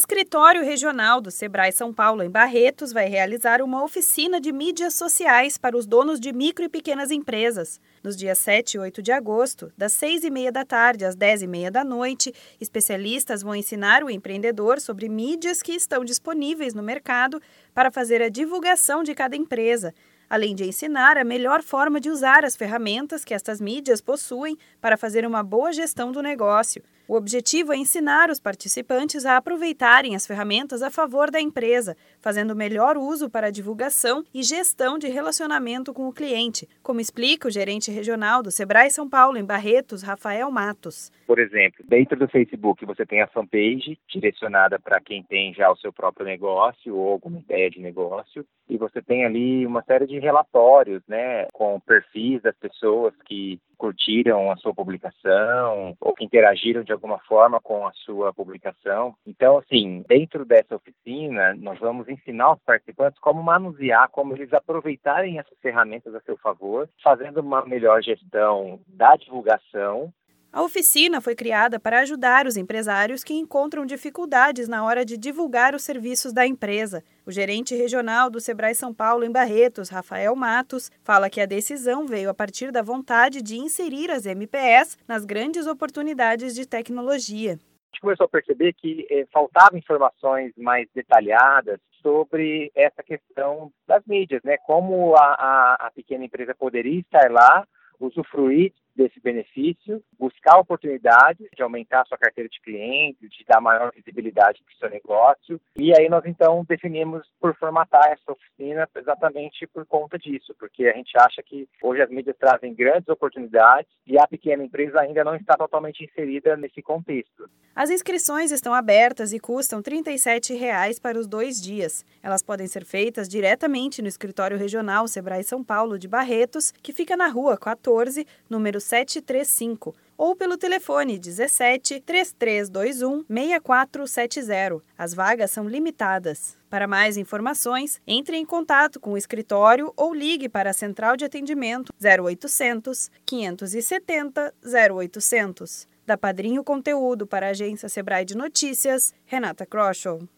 Escritório Regional do Sebrae São Paulo, em Barretos, vai realizar uma oficina de mídias sociais para os donos de micro e pequenas empresas. Nos dias 7 e 8 de agosto, das 6 e meia da tarde às 10 e meia da noite, especialistas vão ensinar o empreendedor sobre mídias que estão disponíveis no mercado para fazer a divulgação de cada empresa, além de ensinar a melhor forma de usar as ferramentas que estas mídias possuem para fazer uma boa gestão do negócio. O objetivo é ensinar os participantes a aproveitarem as ferramentas a favor da empresa, fazendo melhor uso para divulgação e gestão de relacionamento com o cliente, como explica o gerente regional do Sebrae São Paulo, em Barretos, Rafael Matos. Por exemplo, dentro do Facebook você tem a fanpage direcionada para quem tem já o seu próprio negócio ou alguma ideia de negócio, e você tem ali uma série de relatórios, né, com perfis das pessoas que curtiram a sua publicação ou que interagiram de alguma forma com a sua publicação. Então, assim, dentro dessa oficina, nós vamos ensinar os participantes como manusear, como eles aproveitarem essas ferramentas a seu favor, fazendo uma melhor gestão da divulgação a oficina foi criada para ajudar os empresários que encontram dificuldades na hora de divulgar os serviços da empresa. O gerente regional do Sebrae São Paulo em Barretos, Rafael Matos, fala que a decisão veio a partir da vontade de inserir as MPS nas grandes oportunidades de tecnologia. A gente começou a perceber que eh, faltavam informações mais detalhadas sobre essa questão das mídias, né? Como a, a, a pequena empresa poderia estar lá, usufruir desse benefício, buscar oportunidades de aumentar sua carteira de clientes, de dar maior visibilidade para o seu negócio. E aí nós então definimos por formatar essa oficina exatamente por conta disso, porque a gente acha que hoje as mídias trazem grandes oportunidades e a pequena empresa ainda não está totalmente inserida nesse contexto. As inscrições estão abertas e custam 37 reais para os dois dias. Elas podem ser feitas diretamente no escritório regional Sebrae São Paulo de Barretos, que fica na rua 14, número 735 ou pelo telefone 17 3321 6470. As vagas são limitadas. Para mais informações, entre em contato com o escritório ou ligue para a central de atendimento 0800 570 0800. Da Padrinho Conteúdo para a agência Sebrae de Notícias, Renata Kroschel.